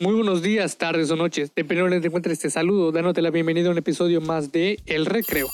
Muy buenos días, tardes o noches, dependiendo de donde te encuentres, te saludo, dándote la bienvenida a un episodio más de El Recreo.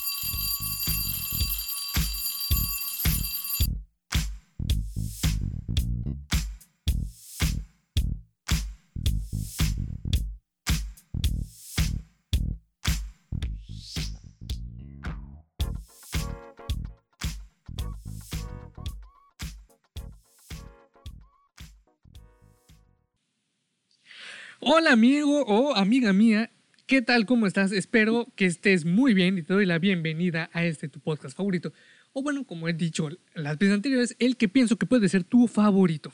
Hola amigo o amiga mía, ¿qué tal? ¿Cómo estás? Espero que estés muy bien y te doy la bienvenida a este tu podcast favorito. O bueno, como he dicho las veces anteriores, el que pienso que puede ser tu favorito.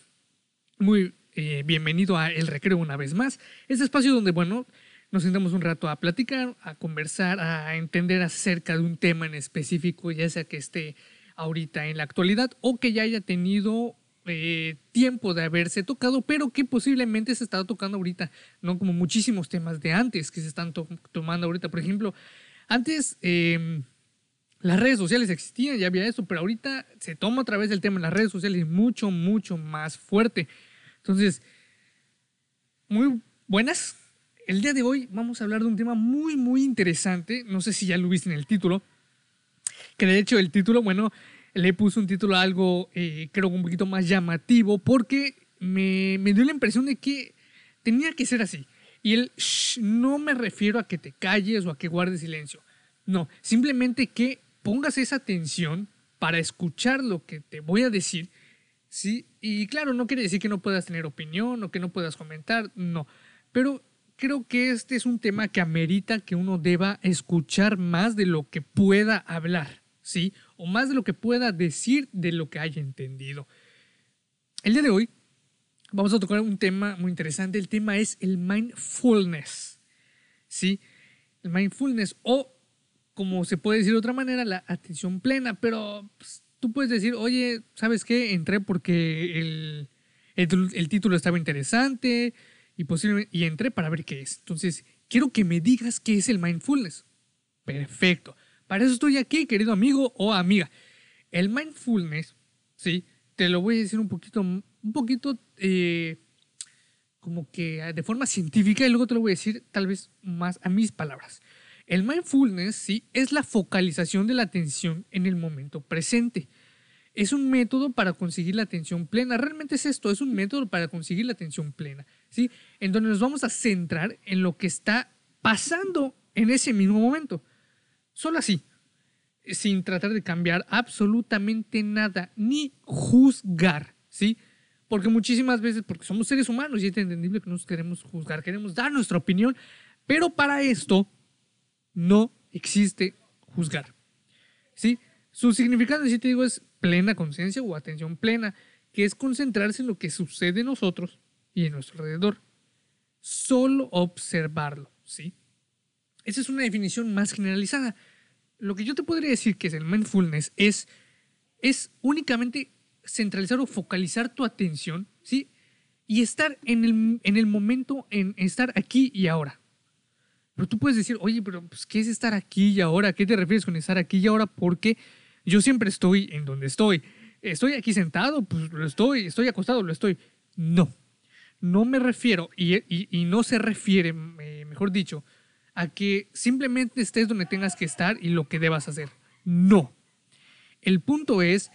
Muy eh, bienvenido a El Recreo una vez más. Este espacio donde, bueno, nos sentamos un rato a platicar, a conversar, a entender acerca de un tema en específico, ya sea que esté ahorita en la actualidad o que ya haya tenido eh, tiempo de haberse tocado, pero que posiblemente se está tocando ahorita, no como muchísimos temas de antes que se están tomando ahorita. Por ejemplo, antes em, las redes sociales existían, ya había eso, pero ahorita se toma otra vez el tema en las redes sociales mucho, mucho más fuerte. Entonces, muy buenas. El día de hoy vamos a hablar de un tema muy, muy interesante. No sé si ya lo viste en el título. Que de hecho el título, bueno, le puse un título algo, eh, creo, un poquito más llamativo, porque me, dio la impresión de que tenía que ser así. Y el no me refiero a que te calles o a que guardes silencio. No, simplemente que pongas esa atención para escuchar lo que te voy a decir. ¿sí? Y claro, no quiere decir que no puedas tener opinión o que no puedas comentar, no. Pero creo que este es un tema que amerita que uno deba escuchar más de lo que pueda hablar, ¿sí? o más de lo que pueda decir de lo que haya entendido. El día de hoy vamos a tocar un tema muy interesante. El tema es el mindfulness. ¿Sí? El mindfulness o, como se puede decir de otra manera, la atención plena. Pero pues, tú puedes decir, oye, ¿sabes qué? Entré porque el, el, título estaba interesante y, posiblemente, y entré para ver qué es. Entonces, quiero que me digas qué es el mindfulness. Perfecto. Para eso estoy aquí, querido amigo o amiga. El mindfulness, sí, te lo voy a decir un poquito, un poquito eh, como que de forma científica y luego te lo voy a decir tal vez más a mis palabras. El mindfulness, sí, es la focalización de la atención en el momento presente. Es un método para conseguir la atención plena. Realmente es esto, es un método para conseguir la atención plena, ¿sí? En donde nos vamos a centrar en lo que está pasando en ese mismo momento. Solo así, sin tratar de cambiar absolutamente nada, ni juzgar, ¿sí? Porque muchísimas veces, porque somos seres humanos y es entendible que nos queremos juzgar, queremos dar nuestra opinión, pero para esto no existe juzgar, ¿sí? Su significado, si te digo, es plena conciencia o atención plena, que es concentrarse en lo que sucede en nosotros y en nuestro alrededor. Solo observarlo, ¿sí? Esa es una definición más generalizada lo que yo te podría decir que es el mindfulness es, es únicamente centralizar o focalizar tu atención, ¿sí? Y estar en el, en el momento, en estar aquí y ahora. Pero tú puedes decir, oye, pero pues, ¿qué es estar aquí y ahora? ¿Qué te refieres con estar aquí y ahora? Porque yo siempre estoy en donde estoy. Estoy aquí sentado, pues lo estoy. Estoy acostado, lo estoy. No, no me refiero, y, y, no se refiere, eh, mejor dicho, a que simplemente estés donde tengas que estar y lo que debas hacer. No. El punto es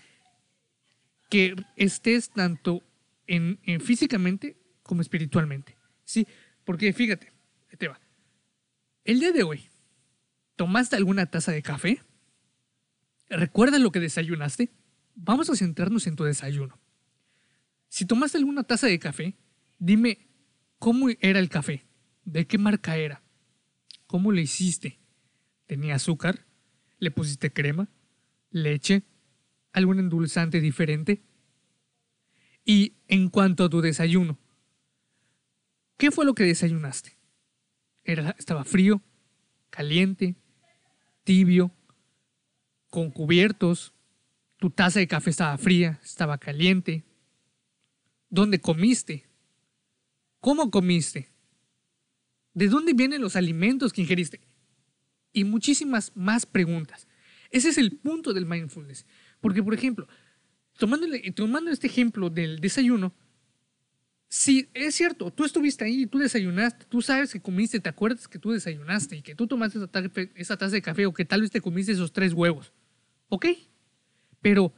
que estés tanto en, físicamente como espiritualmente. ¿Sí? Porque fíjate, te va. El día de hoy, ¿tomaste alguna taza de café? ¿Recuerdas lo que desayunaste? Vamos a centrarnos en tu desayuno. Si tomaste alguna taza de café, dime cómo era el café, de qué marca era, ¿Cómo lo hiciste? ¿Tenía azúcar? ¿Le pusiste crema? ¿Leche? ¿Algún endulzante diferente? Y en cuanto a tu desayuno, ¿qué fue lo que desayunaste? Era, ¿Estaba frío? ¿Caliente? ¿Tibio? ¿Con cubiertos? ¿Tu taza de café estaba fría? ¿Estaba caliente? ¿Dónde comiste? ¿Cómo comiste? ¿De dónde vienen los alimentos que ingeriste? Y muchísimas más preguntas. Ese es el punto del mindfulness. Porque, por ejemplo, tomando, este ejemplo del desayuno, Sí, es cierto, tú estuviste ahí, tú desayunaste, tú sabes que comiste, te acuerdas que tú desayunaste y que tú tomaste esa taza de café o que tal vez te comiste esos tres huevos. ¿Ok? Pero,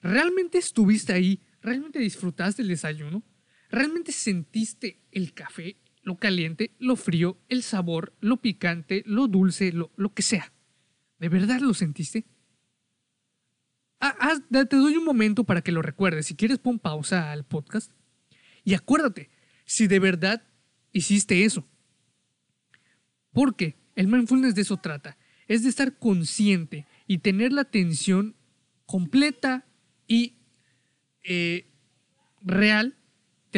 ¿realmente estuviste ahí? ¿Realmente disfrutaste el desayuno? ¿Realmente sentiste el café, lo caliente, lo frío, el sabor, lo picante, lo dulce, lo, lo que sea? ¿De verdad lo sentiste? Ah, te doy un momento para que lo recuerdes. Si quieres, pon pausa al podcast y acuérdate, si de verdad hiciste eso. Porque el mindfulness de eso trata. Es de estar consciente y tener la atención completa y eh, real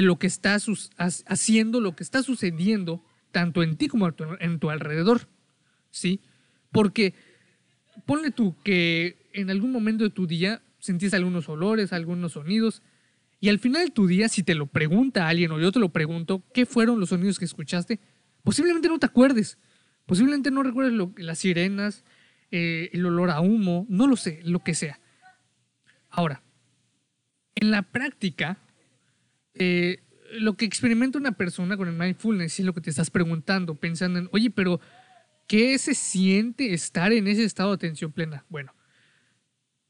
de lo que estás haciendo, lo que está sucediendo, tanto en ti como en tu alrededor. ¿Sí? Porque ponle tú que en algún momento de tu día sentiste algunos olores, algunos sonidos, y al final de tu día, si te lo pregunta alguien o yo te lo pregunto, ¿qué fueron los sonidos que escuchaste? Posiblemente no te acuerdes. Posiblemente no recuerdes las sirenas, eh, el olor a humo, no lo sé, lo que sea. Ahora, en la práctica, eh, lo que experimenta una persona con el mindfulness es lo que te estás preguntando, pensando en, oye, pero ¿qué se siente estar en ese estado de atención plena? Bueno,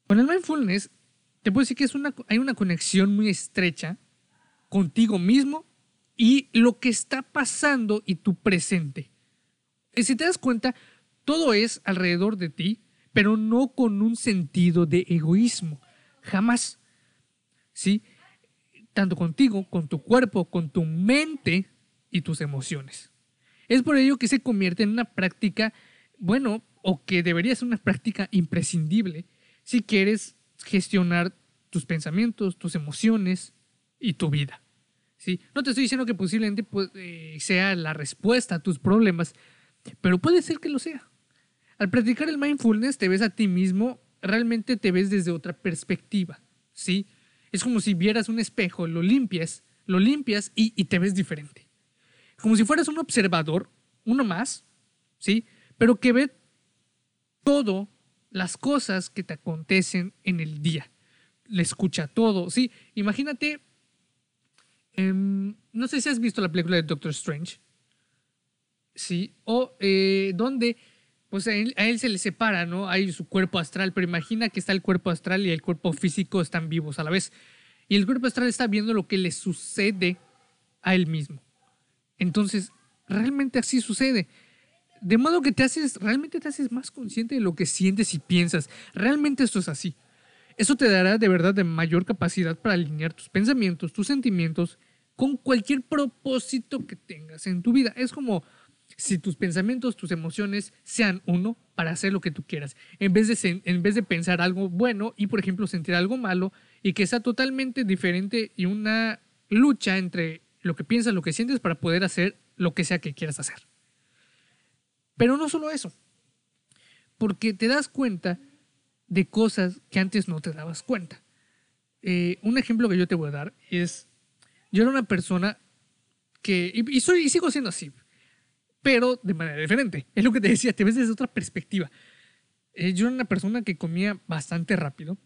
con el mindfulness te puedo decir que es una, hay una conexión muy estrecha contigo mismo y lo que está pasando y tu presente. Y si te das cuenta, todo es alrededor de ti, pero no con un sentido de egoísmo. Jamás. ¿Sí? Tanto contigo, con tu cuerpo, con tu mente y tus emociones. Es por ello que se convierte en una práctica, bueno, o que debería ser una práctica imprescindible si quieres gestionar tus pensamientos, tus emociones y tu vida. ¿sí? No te estoy diciendo que posiblemente pues, eh, sea la respuesta a tus problemas, pero puede ser que lo sea. Al practicar el mindfulness te ves a ti mismo, realmente te ves desde otra perspectiva. ¿sí? Es como si vieras un espejo, lo limpias, lo limpias y, te ves diferente. Como si fueras un observador, uno más, ¿sí? pero que ve todo las cosas que te acontecen en el día. Le escucha todo. Sí, imagínate. Em, no sé si has visto la película de Doctor Strange. Sí, o eh, donde pues a él, se le separa, ¿no? Hay su cuerpo astral, pero imagina que está el cuerpo astral y el cuerpo físico están vivos a la vez. Y el cuerpo astral está viendo lo que le sucede a él mismo. Entonces, realmente así sucede. De modo que te haces, realmente te haces más consciente de lo que sientes y piensas. Realmente esto es así. Eso te dará de verdad de mayor capacidad para alinear tus pensamientos, tus sentimientos con cualquier propósito que tengas en tu vida. Es como si tus pensamientos, tus emociones sean uno para hacer lo que tú quieras. En vez de, en vez de pensar algo bueno y, por ejemplo, sentir algo malo y que sea totalmente diferente y una lucha entre lo que piensas, lo que sientes para poder hacer lo que sea que quieras hacer. Pero no solo eso, porque te das cuenta de cosas que antes no te dabas cuenta. Eh, un ejemplo que yo te voy a dar es, yo era una persona que, y, soy, y sigo siendo así, pero de manera diferente. Es lo que te decía, te ves desde otra perspectiva. Eh, yo era una persona que comía bastante rápido,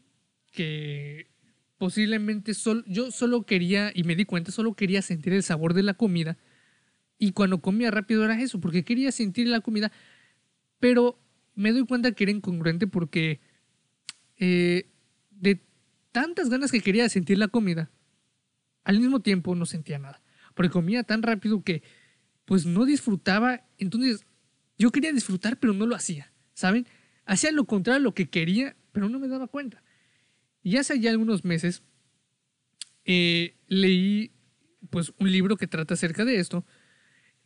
que posiblemente yo solo quería, y me di cuenta, solo quería sentir el sabor de la comida y cuando comía rápido era eso, porque quería sentir la comida. Pero me doy cuenta que era incongruente porque eh, de tantas ganas que quería sentir la comida, al mismo tiempo no sentía nada. Porque comía tan rápido que pues no disfrutaba. Entonces yo quería disfrutar, pero no lo hacía. ¿Saben? Hacía lo contrario a lo que quería, pero no me daba cuenta. Y hace ya algunos meses eh, leí pues un libro que trata acerca de esto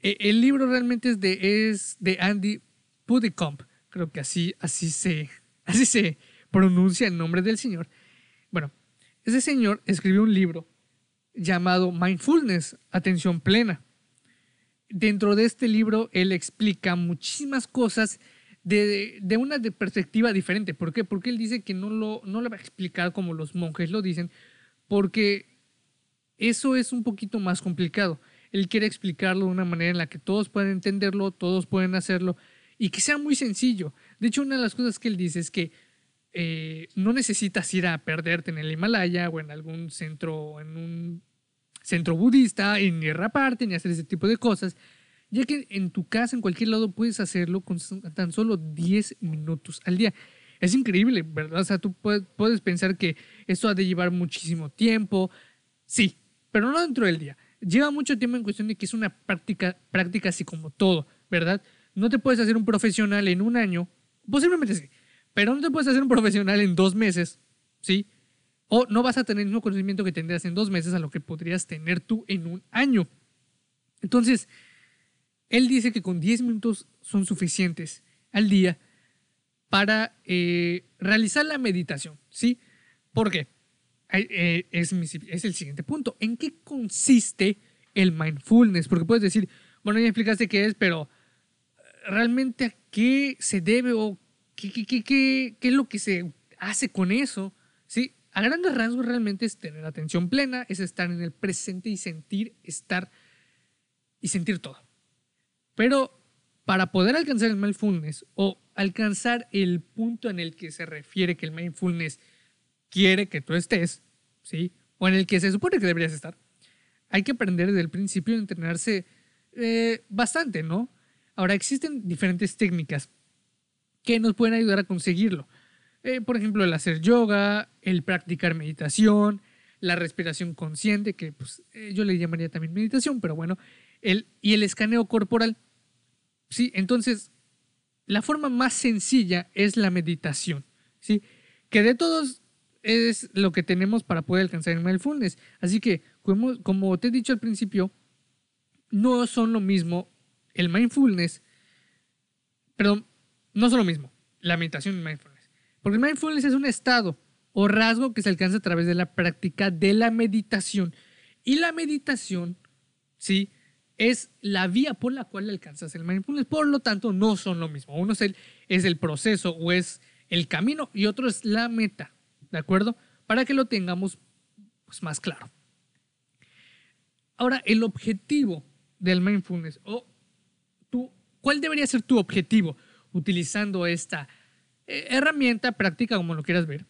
eh, el libro realmente es de, es de Andy Pudicomp. Creo que así, así, se, así se pronuncia el nombre del señor. Bueno, ese señor escribió un libro llamado Mindfulness, Atención Plena. Dentro de este libro, él explica muchísimas cosas de, de una perspectiva diferente. ¿Por qué? Porque él dice que no lo, no lo va a explicar como los monjes lo dicen, porque eso es un poquito más complicado. Él quiere explicarlo de una manera en la que todos puedan entenderlo, todos pueden hacerlo y que sea muy sencillo. De hecho, una de las cosas que él dice es que eh, no necesitas ir a perderte en el Himalaya o en algún centro, en un centro budista, ni aparte, ni hacer ese tipo de cosas, ya que en tu casa, en cualquier lado, puedes hacerlo con tan solo 10 minutos al día. Es increíble, ¿verdad? O sea, tú puedes pensar que esto ha de llevar muchísimo tiempo. Sí, pero no dentro del día. Lleva mucho tiempo en cuestión de que es una práctica, práctica así como todo, ¿verdad? No te puedes hacer un profesional en un año, posiblemente sí, pero no te puedes hacer un profesional en dos meses, ¿sí? O no vas a tener el mismo conocimiento que tendrías en dos meses a lo que podrías tener tú en un año. Entonces, él dice que con 10 minutos son suficientes al día para eh, realizar la meditación, ¿sí? ¿Por qué? Eh, es, es, el siguiente punto. ¿En qué consiste el mindfulness? Porque puedes decir, bueno, ya explicaste qué es, pero realmente a qué se debe o qué, qué, qué, qué, es lo que se hace con eso, ¿sí? A grandes rasgos realmente es tener atención plena, es estar en el presente y sentir, estar y sentir todo. Pero para poder alcanzar el mindfulness o alcanzar el punto en el que se refiere que el mindfulness quiere que tú estés, ¿sí? O en el que se supone que deberías estar, hay que aprender desde el principio a entrenarse eh, bastante, ¿no? Ahora, existen diferentes técnicas que nos pueden ayudar a conseguirlo. Eh, por ejemplo, el hacer yoga, el practicar meditación, la respiración consciente, que pues, eh, yo le llamaría también meditación, pero bueno, el, y el escaneo corporal. Sí, entonces, la forma más sencilla es la meditación, ¿sí? Que de todos es lo que tenemos para poder alcanzar el mindfulness. Así que, como, como te he dicho al principio, no son lo mismo el mindfulness, perdón, no son lo mismo la meditación y el mindfulness. Porque mindfulness es un estado o rasgo que se alcanza a través de la práctica de la meditación. Y la meditación, ¿sí? es la vía por la cual alcanzas el mindfulness. Por lo tanto, no son lo mismo. Uno es el, es el proceso o es el camino y otro es la meta. ¿De acuerdo? Para que lo tengamos pues, más claro. Ahora, el objetivo del mindfulness o tú, ¿cuál debería ser tu objetivo utilizando esta herramienta práctica, como lo quieras ver?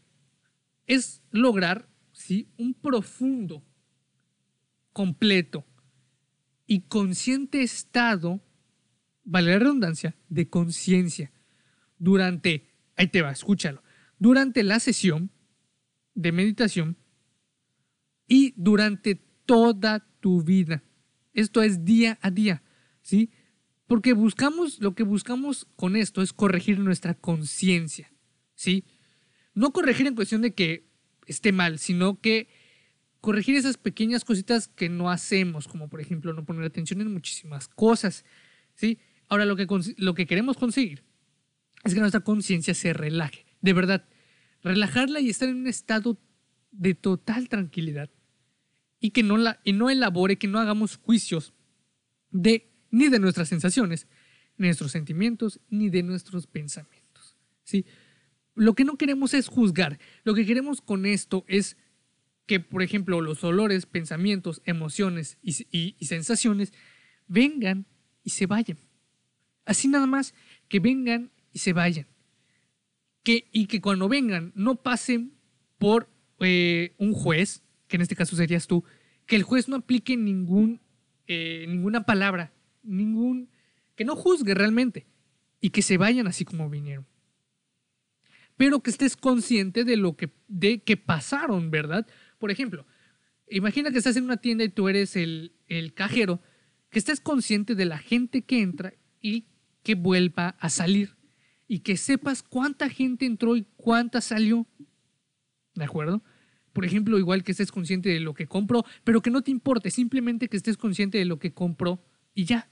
Es lograr ¿sí? un profundo, completo y consciente estado, vale la redundancia, de conciencia durante, ahí te va, escúchalo, durante la sesión de meditación y durante toda tu vida. Esto es día a día, ¿sí? Porque buscamos, lo que buscamos con esto es corregir nuestra conciencia, ¿sí? No corregir en cuestión de que esté mal, sino que corregir esas pequeñas cositas que no hacemos, como por ejemplo no poner atención en muchísimas cosas, ¿sí? Ahora lo que, lo que queremos conseguir es que nuestra conciencia se relaje, de verdad, relajarla y estar en un estado de total tranquilidad y que no, la, y no elabore, que no hagamos juicios de ni de nuestras sensaciones, ni de nuestros sentimientos, ni de nuestros pensamientos, ¿sí? Lo que no queremos es juzgar, lo que queremos con esto es que, por ejemplo, los olores, pensamientos, emociones y, sensaciones vengan y se vayan. Así nada más, que vengan y se vayan. Que, y que cuando vengan no pasen por eh, un juez, que en este caso serías tú, que el juez no aplique eh, ninguna palabra, ningún, que no juzgue realmente y que se vayan así como vinieron. Pero que estés consciente de lo que, de que pasaron, ¿verdad? Por ejemplo, imagina que estás en una tienda y tú eres el, cajero, que estés consciente de la gente que entra y que vuelva a salir. Y que sepas cuánta gente entró y cuánta salió. ¿De acuerdo? Por ejemplo, igual que estés consciente de lo que compró, pero que no te importe, simplemente que estés consciente de lo que compró y ya.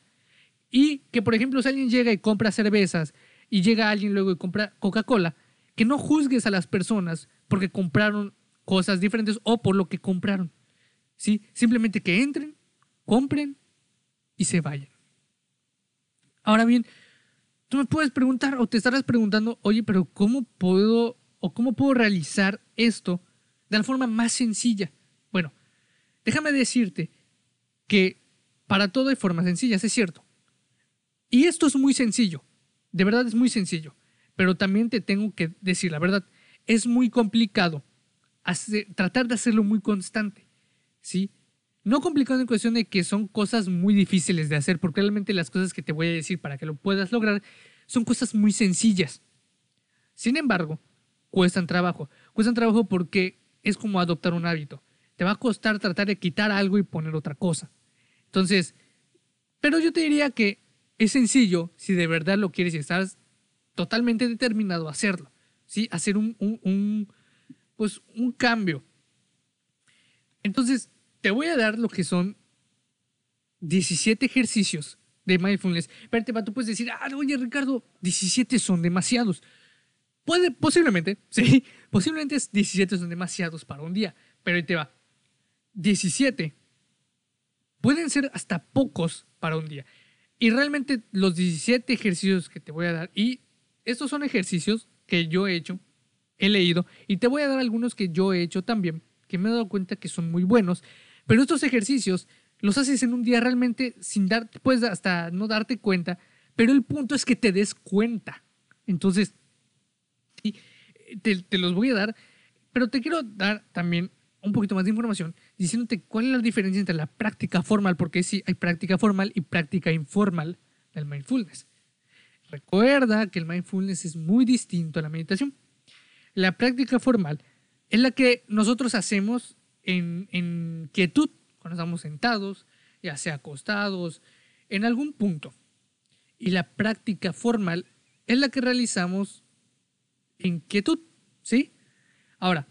Y que, por ejemplo, si alguien llega y compra cervezas y llega alguien luego y compra Coca-Cola, que no juzgues a las personas porque compraron cosas diferentes o por lo que compraron. ¿sí? Simplemente que entren, compren y se vayan. Ahora bien, tú me puedes preguntar o te estarás preguntando, oye, pero ¿cómo puedo o cómo puedo realizar esto de la forma más sencilla? Bueno, déjame decirte que para todo hay formas sencillas, es cierto. Y esto es muy sencillo, de verdad es muy sencillo, pero también te tengo que decir la verdad, es muy complicado tratar de hacerlo muy constante, ¿sí? No complicado en cuestión de que son cosas muy difíciles de hacer, porque realmente las cosas que te voy a decir para que lo puedas lograr son cosas muy sencillas. Sin embargo, cuestan trabajo. Cuestan trabajo porque es como adoptar un hábito. Te va a costar tratar de quitar algo y poner otra cosa. Entonces, pero yo te diría que es sencillo si de verdad lo quieres y estás totalmente determinado a hacerlo. ¿sí? Hacer un, un, pues, un cambio. Entonces, te voy a dar lo que son 17 ejercicios de mindfulness. Pero tú puedes decir, ah, oye Ricardo, 17 son demasiados. Puede, posiblemente, sí, posiblemente 17 son demasiados para un día, pero ahí te va. 17 pueden ser hasta pocos para un día. Y realmente los 17 ejercicios que te voy a dar, y estos son ejercicios que yo he hecho, he leído, y te voy a dar algunos que yo he hecho también, que me he dado cuenta que son muy buenos, pero estos ejercicios los haces en un día realmente sin dar, puedes hasta no darte cuenta, pero el punto es que te des cuenta. Entonces, te, te los voy a dar, pero te quiero dar también un poquito más de información diciéndote cuál es la diferencia entre la práctica formal, porque sí hay práctica formal y práctica informal del mindfulness. Recuerda que el mindfulness es muy distinto a la meditación. La práctica formal es la que nosotros hacemos en, en quietud, cuando estamos sentados, ya sea acostados, en algún punto. Y la práctica formal es la que realizamos en quietud, ¿sí? Ahora,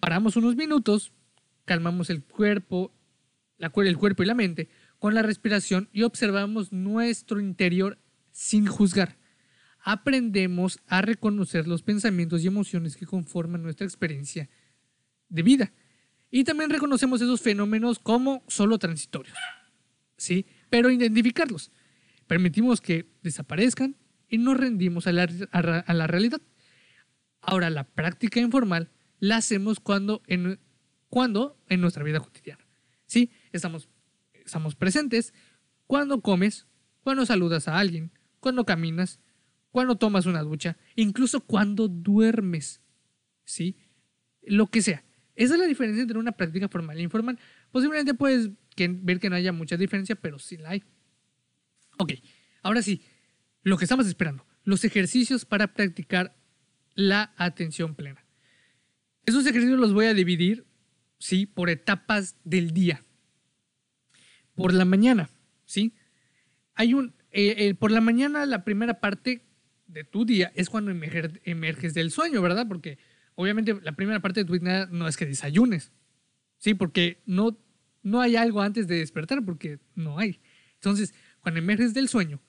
paramos unos minutos, calmamos el cuerpo, el cuerpo y la mente con la respiración y observamos nuestro interior sin juzgar. Aprendemos a reconocer los pensamientos y emociones que conforman nuestra experiencia de vida. Y también reconocemos esos fenómenos como solo transitorios. ¿Sí? Pero identificarlos. Permitimos que desaparezcan y nos rendimos a la realidad. Ahora, la práctica informal la hacemos cuando en, cuando en nuestra vida cotidiana. ¿Sí? Estamos, estamos presentes cuando comes, cuando saludas a alguien, cuando caminas, cuando tomas una ducha, incluso cuando duermes. ¿Sí? Lo que sea. Esa es la diferencia entre una práctica formal e informal. Posiblemente puedes ver que no haya mucha diferencia, pero sí la hay. Ok, ahora sí, lo que estamos esperando, los ejercicios para practicar la atención plena. Esos ejercicios los voy a dividir, ¿sí? Por etapas del día. Por la mañana, ¿sí? Hay un, eh, eh, por la mañana la primera parte de tu día es cuando emerges del sueño, ¿verdad? Porque obviamente la primera parte de tu día no es que desayunes, ¿sí? Porque no, no hay algo antes de despertar, porque no hay. Entonces, cuando emerges del sueño,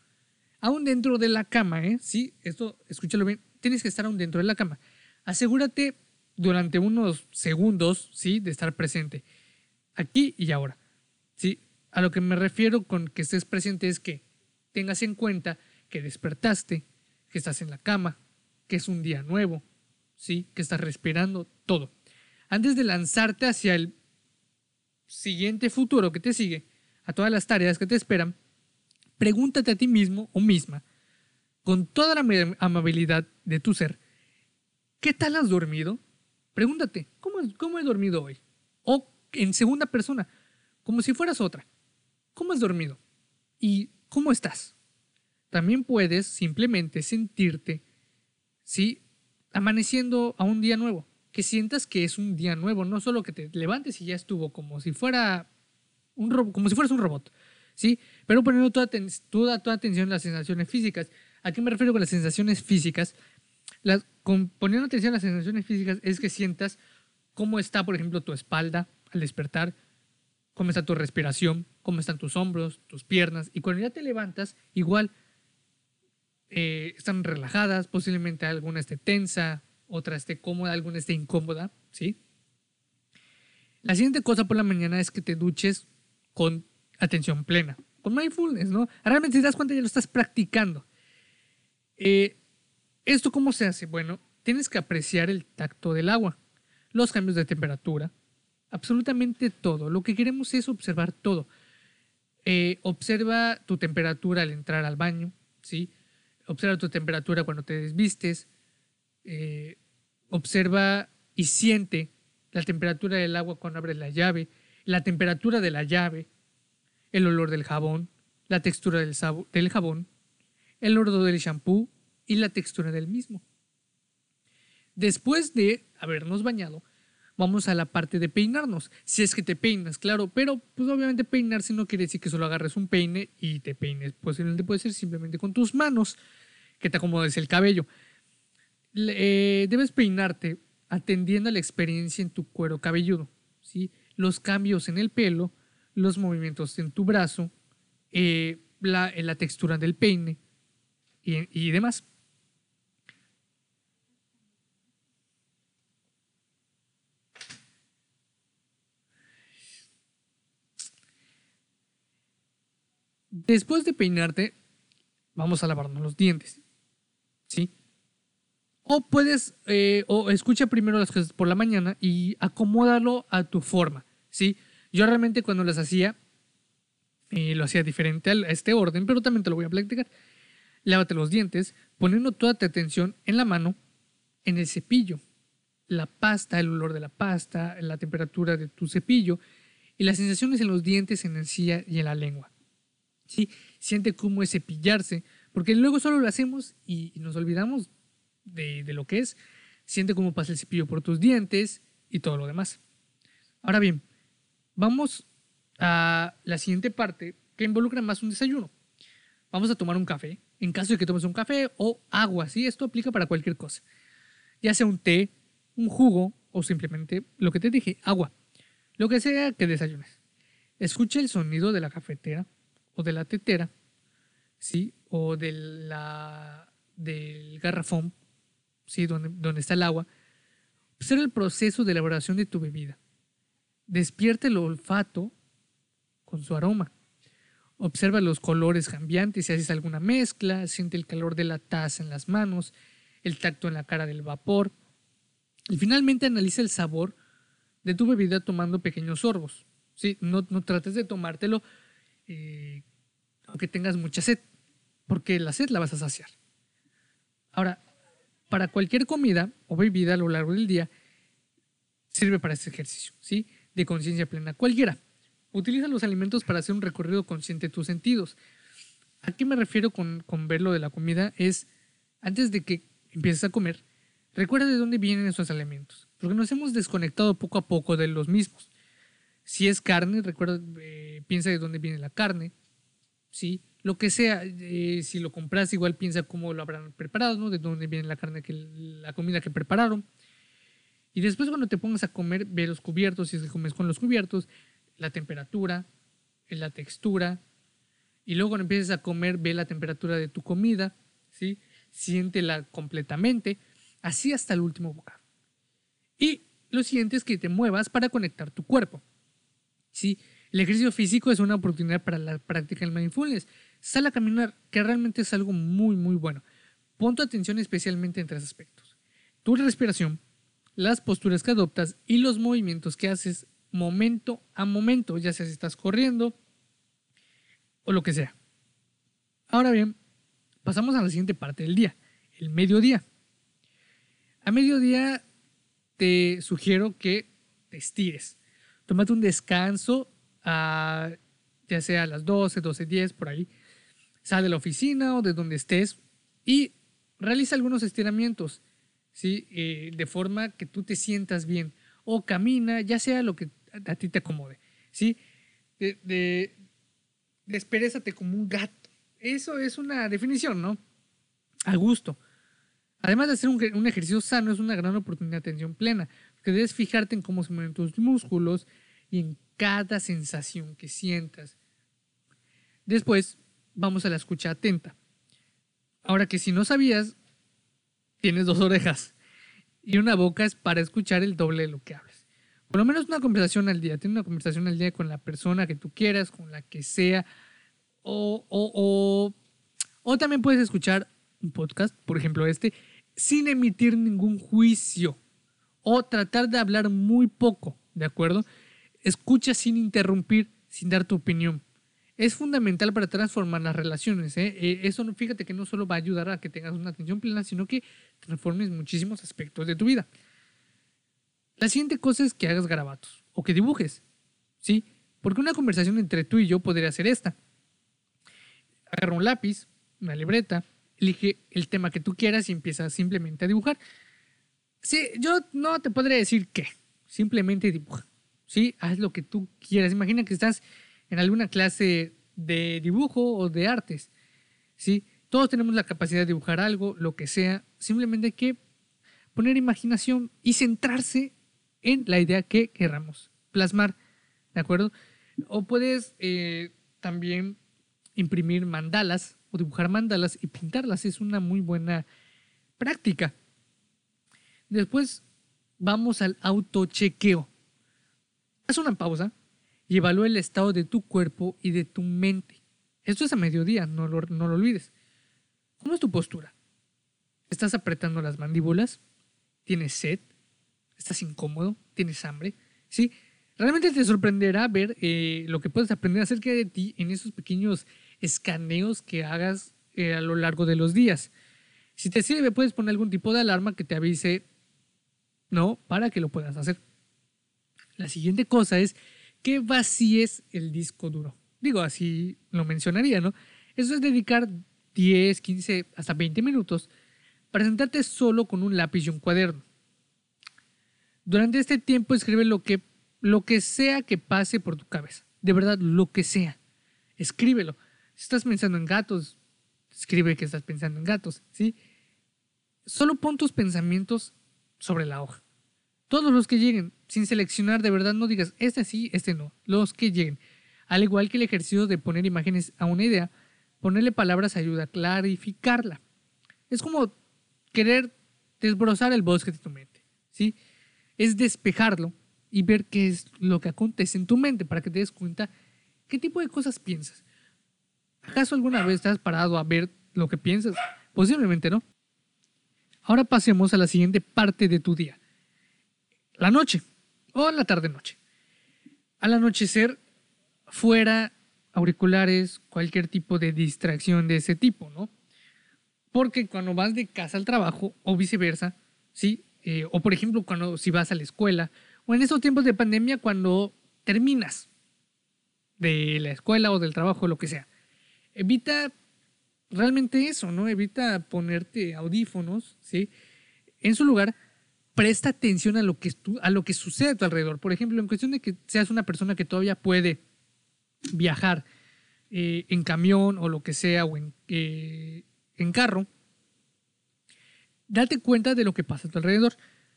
aún dentro de la cama, ¿eh? Sí, esto, escúchalo bien, tienes que estar aún dentro de la cama. Asegúrate durante unos segundos, ¿sí? De estar presente. Aquí y ahora. ¿Sí? A lo que me refiero con que estés presente es que tengas en cuenta que despertaste, que estás en la cama, que es un día nuevo, ¿sí? Que estás respirando, todo. Antes de lanzarte hacia el siguiente futuro que te sigue, a todas las tareas que te esperan, pregúntate a ti mismo o misma, con toda la amabilidad de tu ser, ¿qué tal has dormido? Pregúntate, ¿cómo, ¿cómo he dormido hoy? O en segunda persona, como si fueras otra. ¿Cómo has dormido? ¿Y cómo estás? También puedes simplemente sentirte, ¿sí? Amaneciendo a un día nuevo. Que sientas que es un día nuevo, no solo que te levantes y ya estuvo, como si fuera un como si fueras un robot, ¿sí? Pero poniendo toda, toda, toda atención en las sensaciones físicas. ¿A qué me refiero con las sensaciones físicas? Poniendo atención a las sensaciones físicas es que sientas cómo está, por ejemplo, tu espalda al despertar, cómo está tu respiración, cómo están tus hombros, tus piernas. Y cuando ya te levantas, igual eh, están relajadas, posiblemente alguna esté tensa, otra esté cómoda, alguna esté incómoda, ¿sí? La siguiente cosa por la mañana es que te duches con atención plena, con mindfulness, ¿no? Realmente si te das cuenta ya lo estás practicando. Eh, ¿Esto cómo se hace? Bueno, tienes que apreciar el tacto del agua, los cambios de temperatura, absolutamente todo. Lo que queremos es observar todo. Eh, observa tu temperatura al entrar al baño, ¿sí? Observa tu temperatura cuando te desvistes. Eh, observa y siente la temperatura del agua cuando abres la llave, la temperatura de la llave, el olor del jabón, la textura del, del jabón, el olor del shampoo y la textura del mismo. Después de habernos bañado, vamos a la parte de peinarnos. Si es que te peinas, claro, pero pues obviamente peinarse no quiere decir que solo agarres un peine y te peines. Posiblemente puede ser simplemente con tus manos que te acomodes el cabello. Eh, debes peinarte atendiendo a la experiencia en tu cuero cabelludo, ¿sí? los cambios en el pelo, los movimientos en tu brazo, eh, la, textura del peine y demás. Después de peinarte, vamos a lavarnos los dientes. ¿Sí? O puedes, eh, o escucha primero las cosas por la mañana y acomódalo a tu forma. ¿Sí? Yo realmente cuando las hacía, eh, lo hacía diferente a este orden, pero también te lo voy a platicar. Lávate los dientes poniendo toda tu atención en la mano, en el cepillo, la pasta, el olor de la pasta, la temperatura de tu cepillo y las sensaciones en los dientes, en la encía y en la lengua. ¿Sí? Siente cómo es cepillarse, porque luego solo lo hacemos y, nos olvidamos de, lo que es. Siente cómo pasa el cepillo por tus dientes y todo lo demás. Ahora bien, vamos a la siguiente parte que involucra más un desayuno. Vamos a tomar un café, en caso de que tomes un café o agua, ¿sí? Esto aplica para cualquier cosa. Ya sea un té, un jugo o simplemente lo que te dije, agua. Lo que sea que desayunes. Escucha el sonido de la cafetera o de la tetera, ¿sí? O de la, del garrafón, ¿sí? Donde, donde está el agua. Observa el proceso de elaboración de tu bebida. Despierta el olfato con su aroma. Observa los colores cambiantes si haces alguna mezcla, siente el calor de la taza en las manos, el tacto en la cara del vapor. Y finalmente analiza el sabor de tu bebida tomando pequeños sorbos. ¿sí? No, no trates de tomártelo eh, aunque tengas mucha sed, porque la sed la vas a saciar. Ahora, para cualquier comida o bebida a lo largo del día, sirve para este ejercicio, ¿sí? De conciencia plena, cualquiera. Utiliza los alimentos para hacer un recorrido consciente de tus sentidos. ¿A qué me refiero con, con ver lo de la comida? Es, antes de que empieces a comer, recuerda de dónde vienen esos alimentos, porque nos hemos desconectado poco a poco de los mismos. Si es carne, recuerda, eh, piensa de dónde viene la carne. ¿Sí? Lo que sea, eh, si lo compras, igual piensa cómo lo habrán preparado, ¿no? De dónde viene la carne, que, la comida que prepararon. Y después cuando te pongas a comer, ve los cubiertos, si es que comes con los cubiertos, la temperatura, la textura. Y luego cuando empieces a comer, ve la temperatura de tu comida, ¿sí? Siéntela completamente, así hasta el último bocado. Y lo siguiente es que te muevas para conectar tu cuerpo, ¿sí? El ejercicio físico es una oportunidad para la práctica del mindfulness. Sal a caminar, que realmente es algo muy, muy bueno. Pon tu atención especialmente en tres aspectos. Tu respiración, las posturas que adoptas y los movimientos que haces momento a momento, ya sea si estás corriendo o lo que sea. Ahora bien, pasamos a la siguiente parte del día, el mediodía. A mediodía te sugiero que te estires. Tómate un descanso ya sea a las 12, 12, 10, por ahí. Sal de la oficina o de donde estés y realiza algunos estiramientos, ¿sí? Eh, de forma que tú te sientas bien. O camina, ya sea lo que a, ti te acomode, ¿sí? De, de, desperezate como un gato. Eso es una definición, ¿no? A gusto. Además de hacer un, un, ejercicio sano, es una gran oportunidad de atención plena, porque debes fijarte en cómo se mueven tus músculos y en cada sensación que sientas. Después, vamos a la escucha atenta. Ahora que si no sabías, tienes dos orejas y una boca es para escuchar el doble de lo que hablas. Por lo menos una conversación al día. Tiene una conversación al día con la persona que tú quieras, con la que sea. O, o, o, o también puedes escuchar un podcast, por ejemplo este, sin emitir ningún juicio. O tratar de hablar muy poco, ¿de acuerdo? Escucha sin interrumpir, sin dar tu opinión. Es fundamental para transformar las relaciones. ¿eh? Eh, eso, fíjate que no solo va a ayudar a que tengas una atención plena, sino que transformes muchísimos aspectos de tu vida. La siguiente cosa es que hagas garabatos o que dibujes. ¿sí? Porque una conversación entre tú y yo podría ser esta. Agarra un lápiz, una libreta, elige el tema que tú quieras y empieza simplemente a dibujar. Sí, yo no te podré decir qué, simplemente dibuja. ¿Sí? Haz lo que tú quieras. Imagina que estás en alguna clase de dibujo o de artes, ¿sí? Todos tenemos la capacidad de dibujar algo, lo que sea. Simplemente hay que poner imaginación y centrarse en la idea que queramos plasmar, ¿de acuerdo? O puedes eh, también imprimir mandalas o dibujar mandalas y pintarlas. Es una muy buena práctica. Después vamos al autochequeo. Haz una pausa y evalúa el estado de tu cuerpo y de tu mente. Esto es a mediodía, no lo, no lo olvides. ¿Cómo es tu postura? ¿Estás apretando las mandíbulas? ¿Tienes sed? ¿Estás incómodo? ¿Tienes hambre? ¿Sí? Realmente te sorprenderá ver eh, lo que puedes aprender acerca de ti en esos pequeños escaneos que hagas eh, a lo largo de los días. Si te sirve, puedes poner algún tipo de alarma que te avise, no, para que lo puedas hacer. La siguiente cosa es que vacíes el disco duro. Digo, así lo mencionaría, ¿no? Eso es dedicar 10, 15, hasta 20 minutos para sentarte solo con un lápiz y un cuaderno. Durante este tiempo escribe lo que, lo que sea que pase por tu cabeza. De verdad, lo que sea. Escríbelo. Si estás pensando en gatos, escribe que estás pensando en gatos, ¿sí? Solo pon tus pensamientos sobre la hoja. Todos los que lleguen, sin seleccionar, de verdad no digas, este sí, este no. Los que lleguen. Al igual que el ejercicio de poner imágenes a una idea, ponerle palabras ayuda a clarificarla. Es como querer desbrozar el bosque de tu mente, ¿sí? Es despejarlo y ver qué es lo que acontece en tu mente para que te des cuenta qué tipo de cosas piensas. ¿Acaso alguna vez estás parado a ver lo que piensas? Posiblemente no. Ahora pasemos a la siguiente parte de tu día la noche o la tarde-noche. Al anochecer, fuera auriculares, cualquier tipo de distracción de ese tipo, ¿no? Porque cuando vas de casa al trabajo o viceversa, ¿sí? Eh, o por ejemplo, cuando si vas a la escuela, o en esos tiempos de pandemia cuando terminas de la escuela o del trabajo, lo que sea. Evita realmente eso, ¿no? Evita ponerte audífonos, ¿sí? En su lugar, presta atención a lo que, a lo que sucede a tu alrededor. Por ejemplo, en cuestión de que seas una persona que todavía puede viajar eh, en camión o lo que sea, o en, eh, en carro, date cuenta de lo que pasa a tu alrededor.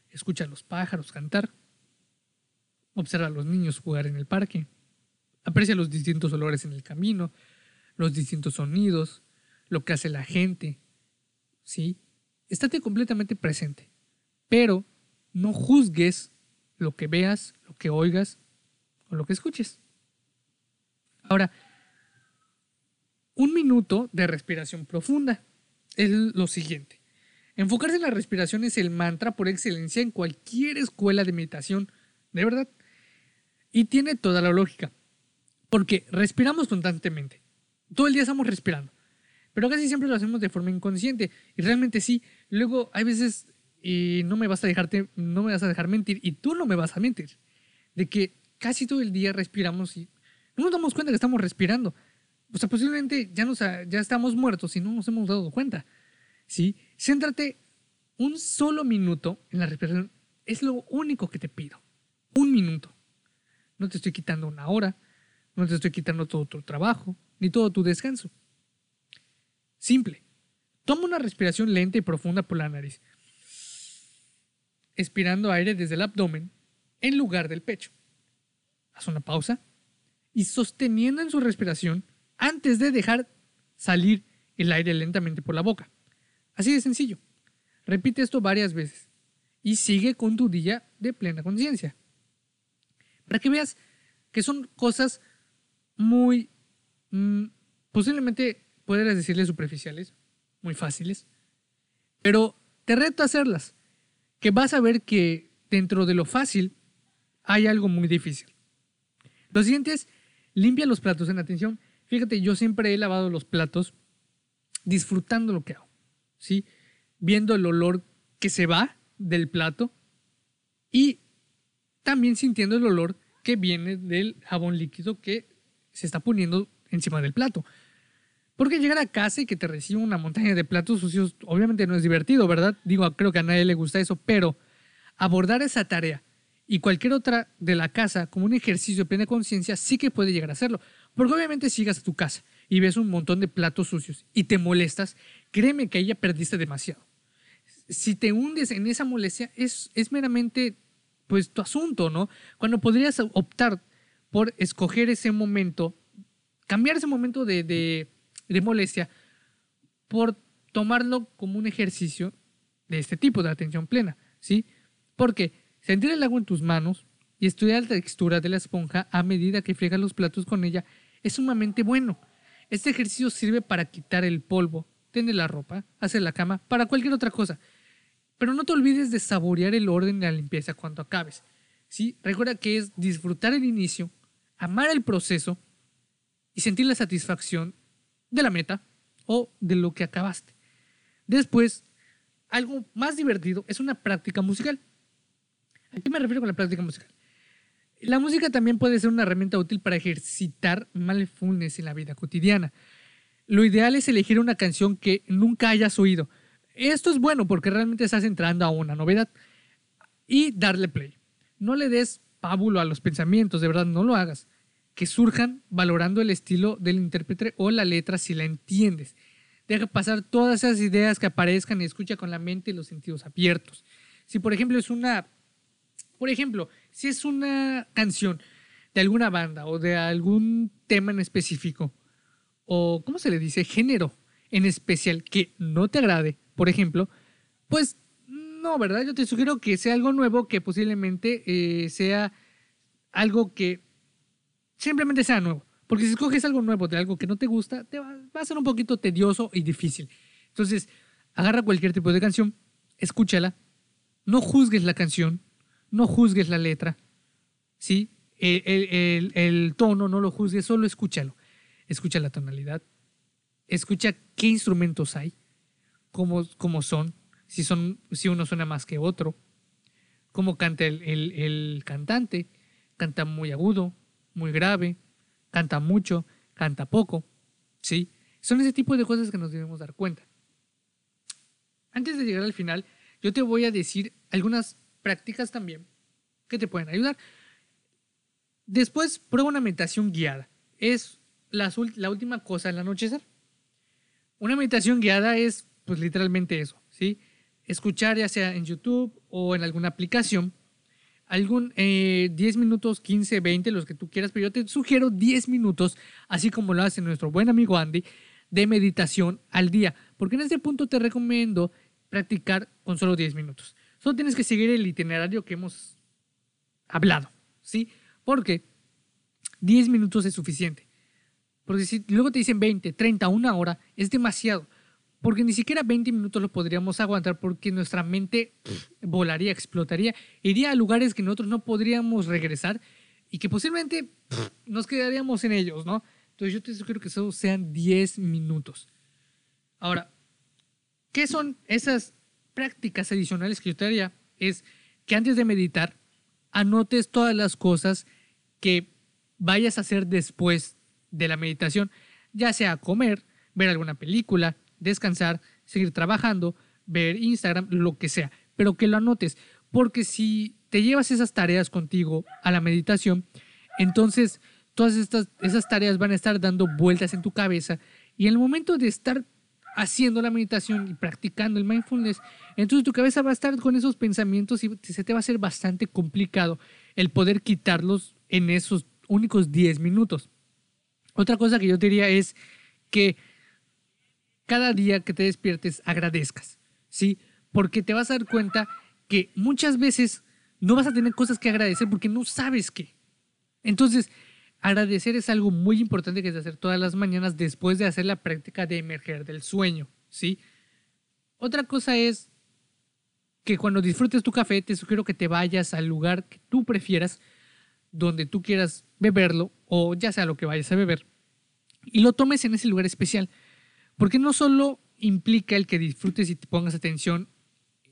Escucha a los pájaros cantar, observa a los niños jugar en el parque, aprecia los distintos olores en el camino, los distintos sonidos, lo que hace la gente. ¿Sí? Estate completamente presente. Pero no juzgues lo que veas, lo que oigas o lo que escuches. Ahora, un minuto de respiración profunda es lo siguiente. Enfocarse en la respiración es el mantra por excelencia en cualquier escuela de meditación, de verdad. Y tiene toda la lógica. Porque respiramos constantemente. Todo el día estamos respirando. Pero casi siempre lo hacemos de forma inconsciente. Y realmente sí. Luego hay veces y no me vas a dejarte, no me vas a dejar mentir y tú no me vas a mentir. De que casi todo el día respiramos y no nos damos cuenta que estamos respirando. O sea, posiblemente ya, nos, ya estamos muertos y no nos hemos dado cuenta. ¿Sí? Céntrate un solo minuto en la respiración. Es lo único que te pido. Un minuto. No te estoy quitando una hora, no te estoy quitando todo tu trabajo, ni todo tu descanso. Simple. Toma una respiración lenta y profunda por la nariz expirando aire desde el abdomen en lugar del pecho. Haz una pausa y sosteniendo en su respiración antes de dejar salir el aire lentamente por la boca. Así de sencillo. Repite esto varias veces y sigue con tu día de plena conciencia. Para que veas que son cosas muy, mm, posiblemente podrías decirle superficiales, muy fáciles, pero te reto a hacerlas que vas a ver que dentro de lo fácil hay algo muy difícil. Lo siguiente es, limpia los platos en atención. Fíjate, yo siempre he lavado los platos disfrutando lo que hago, ¿sí? Viendo el olor que se va del plato y también sintiendo el olor que viene del jabón líquido que se está poniendo encima del plato. Porque llegar a casa y que te reciba una montaña de platos sucios, obviamente no es divertido, ¿verdad? Digo, creo que a nadie le gusta eso, pero abordar esa tarea y cualquier otra de la casa como un ejercicio de plena conciencia sí que puede llegar a hacerlo. Porque obviamente si llegas a tu casa y ves un montón de platos sucios y te molestas, créeme que ahí ya perdiste demasiado. Si te hundes en esa molestia, es, es meramente pues tu asunto, ¿no? Cuando podrías optar por escoger ese momento, cambiar ese momento de, de molestia por tomarlo como un ejercicio de este tipo de atención plena, ¿sí? Porque sentir el agua en tus manos y estudiar la textura de la esponja a medida que friegas los platos con ella es sumamente bueno. Este ejercicio sirve para quitar el polvo, tender la ropa, hacer la cama, para cualquier otra cosa. Pero no te olvides de saborear el orden y la limpieza cuando acabes. ¿sí? Recuerda que es disfrutar el inicio, amar el proceso y sentir la satisfacción de la meta o de lo que acabaste. Después, algo más divertido es una práctica musical. ¿A qué me refiero con la práctica musical? La música también puede ser una herramienta útil para ejercitar mindfulness en la vida cotidiana. Lo ideal es elegir una canción que nunca hayas oído. Esto es bueno porque realmente estás entrando a una novedad. Y darle play. No le des pábulo a los pensamientos, de verdad, no lo hagas que surjan valorando el estilo del intérprete o la letra si la entiendes. Deja pasar todas esas ideas que aparezcan y escucha con la mente y los sentidos abiertos. Si por ejemplo es una, por ejemplo, si es una canción de alguna banda o de algún tema en específico, o ¿cómo se le dice? Género en especial que no te agrade, por ejemplo, pues no, ¿verdad? Yo te sugiero que sea algo nuevo, que posiblemente eh, sea algo que simplemente sea nuevo. Porque si escoges algo nuevo de algo que no te gusta, te va, a ser un poquito tedioso y difícil. Entonces, agarra cualquier tipo de canción, escúchala, no juzgues la canción, no juzgues la letra, ¿sí? El, tono no lo juzgues, solo escúchalo. Escucha la tonalidad, escucha qué instrumentos hay, cómo, cómo son, si, son, si uno suena más que otro, cómo canta el, el cantante, canta muy agudo, muy grave, canta mucho, canta poco, ¿sí? Son ese tipo de cosas que nos debemos dar cuenta. Antes de llegar al final, yo te voy a decir algunas prácticas también que te pueden ayudar. Después, prueba una meditación guiada. Es la, la última cosa el anochecer. Una meditación guiada es, pues literalmente eso, ¿sí? Escuchar ya sea en YouTube o en alguna aplicación algún 10 eh, minutos, 15, 20, los que tú quieras, pero yo te sugiero 10 minutos, así como lo hace nuestro buen amigo Andy, de meditación al día. Porque en este punto te recomiendo practicar con solo 10 minutos. Solo tienes que seguir el itinerario que hemos hablado, ¿sí? Porque 10 minutos es suficiente. Porque si luego te dicen 20, 30, una hora, es demasiado porque ni siquiera 20 minutos lo podríamos aguantar porque nuestra mente volaría, explotaría, iría a lugares que nosotros no podríamos regresar y que posiblemente nos quedaríamos en ellos, ¿no? Entonces yo te sugiero que solo sean 10 minutos. Ahora, ¿qué son esas prácticas adicionales que yo te haría? Es que antes de meditar, anotes todas las cosas que vayas a hacer después de la meditación, ya sea comer, ver alguna película, descansar, seguir trabajando, ver Instagram, lo que sea, pero que lo anotes, porque si te llevas esas tareas contigo a la meditación, entonces todas estas, esas tareas van a estar dando vueltas en tu cabeza y en el momento de estar haciendo la meditación y practicando el mindfulness, entonces tu cabeza va a estar con esos pensamientos y se te va a hacer bastante complicado el poder quitarlos en esos únicos 10 minutos. Otra cosa que yo diría es que cada día que te despiertes agradezcas, ¿sí? Porque te vas a dar cuenta que muchas veces no vas a tener cosas que agradecer porque no sabes qué. Entonces, agradecer es algo muy importante que es hacer todas las mañanas después de hacer la práctica de emerger del sueño, ¿sí? Otra cosa es que cuando disfrutes tu café, te sugiero que te vayas al lugar que tú prefieras, donde tú quieras beberlo, o ya sea lo que vayas a beber, y lo tomes en ese lugar especial. Porque no solo implica el que disfrutes y te pongas atención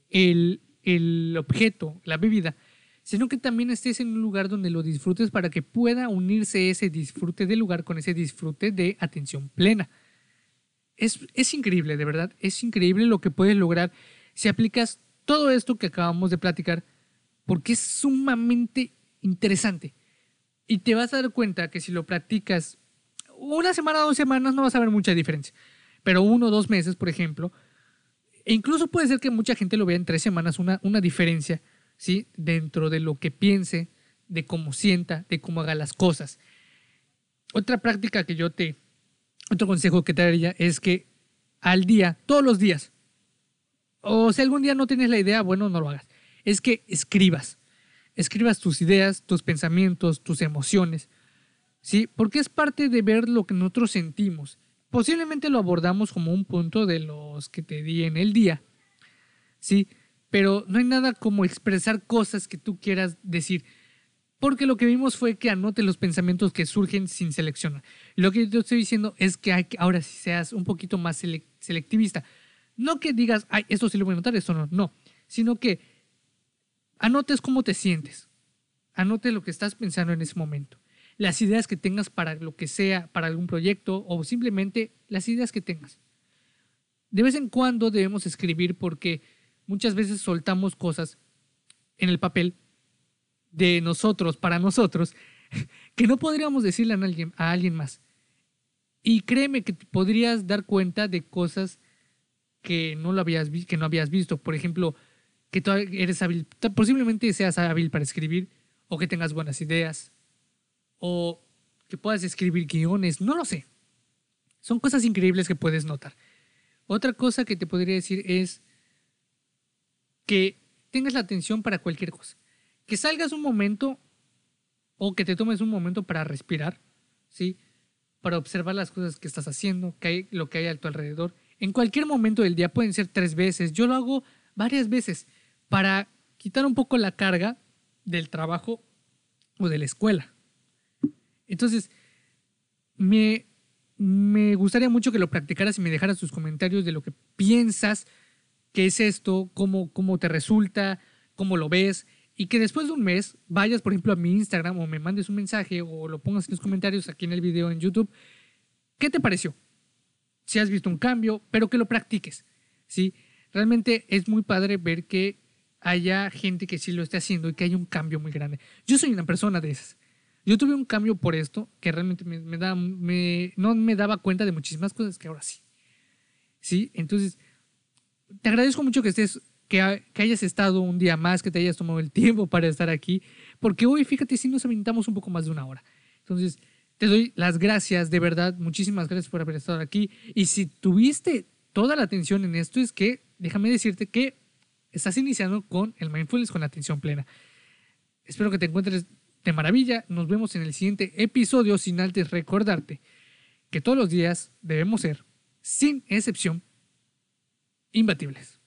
el, el objeto, la bebida, sino que también estés en un lugar donde lo disfrutes para que pueda unirse ese disfrute del lugar con ese disfrute de atención plena. Es, es increíble, de verdad, es increíble lo que puedes lograr si aplicas todo esto que acabamos de platicar, porque es sumamente interesante. Y te vas a dar cuenta que si lo practicas una semana, dos semanas, no vas a ver mucha diferencia. Pero uno o dos meses, por ejemplo, e incluso puede ser que mucha gente lo vea en tres semanas, una, una diferencia, ¿sí? Dentro de lo que piense, de cómo sienta, de cómo haga las cosas. Otra práctica que yo te, otro consejo que te daría es que al día, todos los días, o si algún día no tienes la idea, bueno, no lo hagas, es que escribas, escribas tus ideas, tus pensamientos, tus emociones, ¿sí? Porque es parte de ver lo que nosotros sentimos Posiblemente lo abordamos como un punto de los que te di en el día, ¿sí? Pero no hay nada como expresar cosas que tú quieras decir, porque lo que vimos fue que anote los pensamientos que surgen sin seleccionar. Lo que yo estoy diciendo es que, ahora sí seas un poquito más selectivista. No que digas, ay, esto sí lo voy a anotar, esto no, no, sino que anotes cómo te sientes, anote lo que estás pensando en ese momento las ideas que tengas para lo que sea, para algún proyecto o simplemente las ideas que tengas. De vez en cuando debemos escribir porque muchas veces soltamos cosas en el papel de nosotros, para nosotros, que no podríamos decirle a alguien, a alguien más. Y créeme que podrías dar cuenta de cosas que no, lo habías, que no habías visto. Por ejemplo, que tú eres hábil, posiblemente seas hábil para escribir o que tengas buenas ideas o que puedas escribir guiones, no lo sé. Son cosas increíbles que puedes notar. Otra cosa que te podría decir es que tengas la atención para cualquier cosa. Que salgas un momento o que te tomes un momento para respirar, ¿sí? Para observar las cosas que estás haciendo, que hay, lo que hay a tu alrededor. En cualquier momento del día pueden ser tres veces. Yo lo hago varias veces para quitar un poco la carga del trabajo o de la escuela. Entonces, me, me gustaría mucho que lo practicaras y me dejaras tus comentarios de lo que piensas, qué es esto, cómo, cómo te resulta, cómo lo ves. Y que después de un mes vayas, por ejemplo, a mi Instagram o me mandes un mensaje o lo pongas en los comentarios aquí en el video en YouTube. ¿Qué te pareció? Si has visto un cambio, pero que lo practiques. ¿sí? Realmente es muy padre ver que haya gente que sí lo esté haciendo y que haya un cambio muy grande. Yo soy una persona de esas. Yo tuve un cambio por esto que realmente me, da, no me daba cuenta de muchísimas cosas que ahora sí. ¿Sí? Entonces, te agradezco mucho que estés, que, que, hayas estado un día más, que te hayas tomado el tiempo para estar aquí, porque hoy, fíjate, sí nos aventamos un poco más de una hora. Entonces, te doy las gracias, de verdad, muchísimas gracias por haber estado aquí. Y si tuviste toda la atención en esto, es que, déjame decirte que estás iniciando con el mindfulness con la atención plena. Espero que te encuentres de maravilla. Nos vemos en el siguiente episodio sin antes recordarte que todos los días debemos ser, sin excepción, imbatibles.